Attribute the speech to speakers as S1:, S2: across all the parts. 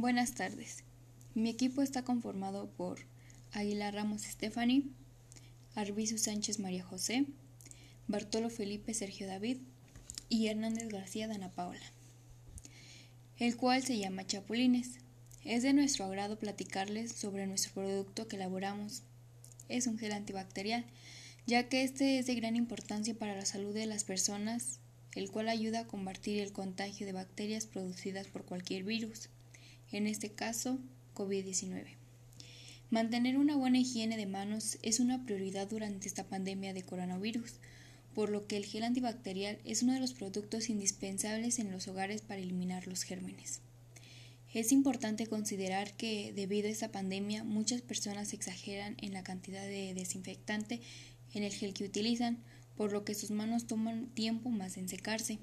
S1: Buenas tardes. Mi equipo está conformado por Aguilar Ramos Stephanie, Arbizu Sánchez María José, Bartolo Felipe Sergio David y Hernández García Dana Paola, el cual se llama Chapulines. Es de nuestro agrado platicarles sobre nuestro producto que elaboramos. Es un gel antibacterial, ya que este es de gran importancia para la salud de las personas, el cual ayuda a combatir el contagio de bacterias producidas por cualquier virus en este caso COVID-19. Mantener una buena higiene de manos es una prioridad durante esta pandemia de coronavirus, por lo que el gel antibacterial es uno de los productos indispensables en los hogares para eliminar los gérmenes. Es importante considerar que debido a esta pandemia muchas personas exageran en la cantidad de desinfectante en el gel que utilizan, por lo que sus manos toman tiempo más en secarse.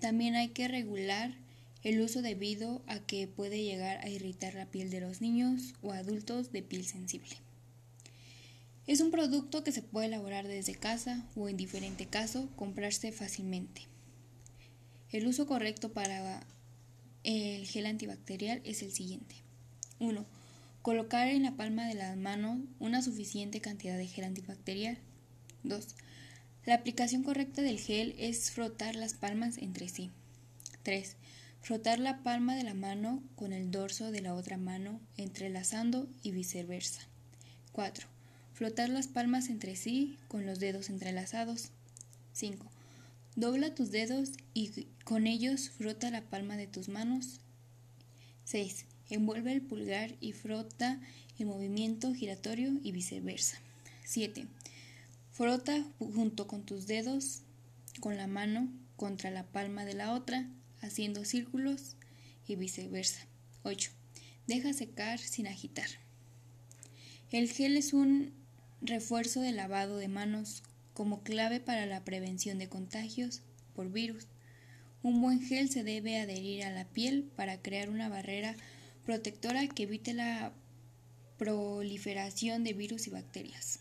S1: También hay que regular el uso debido a que puede llegar a irritar la piel de los niños o adultos de piel sensible. Es un producto que se puede elaborar desde casa o en diferente caso comprarse fácilmente. El uso correcto para el gel antibacterial es el siguiente. 1. Colocar en la palma de la mano una suficiente cantidad de gel antibacterial. 2. La aplicación correcta del gel es frotar las palmas entre sí. 3. Frotar la palma de la mano con el dorso de la otra mano entrelazando y viceversa. 4. Flotar las palmas entre sí con los dedos entrelazados. 5. Dobla tus dedos y con ellos frota la palma de tus manos. 6. Envuelve el pulgar y frota el movimiento giratorio y viceversa. 7. Frota junto con tus dedos con la mano contra la palma de la otra haciendo círculos y viceversa. 8. Deja secar sin agitar. El gel es un refuerzo de lavado de manos como clave para la prevención de contagios por virus. Un buen gel se debe adherir a la piel para crear una barrera protectora que evite la proliferación de virus y bacterias.